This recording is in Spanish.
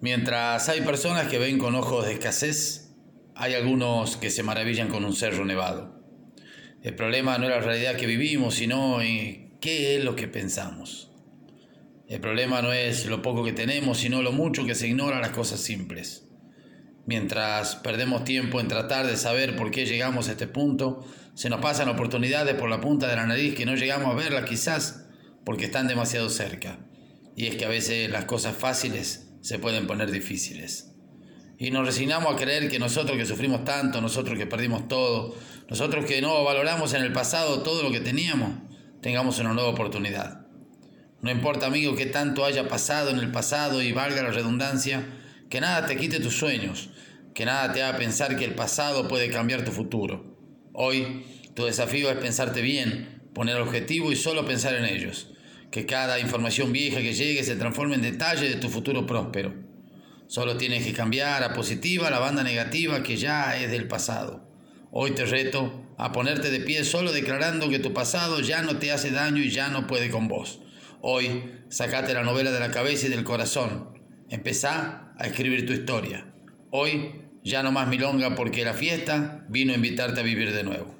Mientras hay personas que ven con ojos de escasez, hay algunos que se maravillan con un cerro nevado. El problema no es la realidad que vivimos, sino en qué es lo que pensamos. El problema no es lo poco que tenemos, sino lo mucho que se ignora las cosas simples. Mientras perdemos tiempo en tratar de saber por qué llegamos a este punto, se nos pasan oportunidades por la punta de la nariz que no llegamos a verlas quizás porque están demasiado cerca. Y es que a veces las cosas fáciles se pueden poner difíciles. Y nos resignamos a creer que nosotros que sufrimos tanto, nosotros que perdimos todo, nosotros que no valoramos en el pasado todo lo que teníamos, tengamos una nueva oportunidad. No importa, amigo, que tanto haya pasado en el pasado y valga la redundancia, que nada te quite tus sueños, que nada te haga pensar que el pasado puede cambiar tu futuro. Hoy tu desafío es pensarte bien, poner objetivo y solo pensar en ellos que cada información vieja que llegue se transforme en detalle de tu futuro próspero. Solo tienes que cambiar a positiva la banda negativa que ya es del pasado. Hoy te reto a ponerte de pie solo declarando que tu pasado ya no te hace daño y ya no puede con vos. Hoy sacate la novela de la cabeza y del corazón. Empezá a escribir tu historia. Hoy ya no más milonga porque la fiesta vino a invitarte a vivir de nuevo.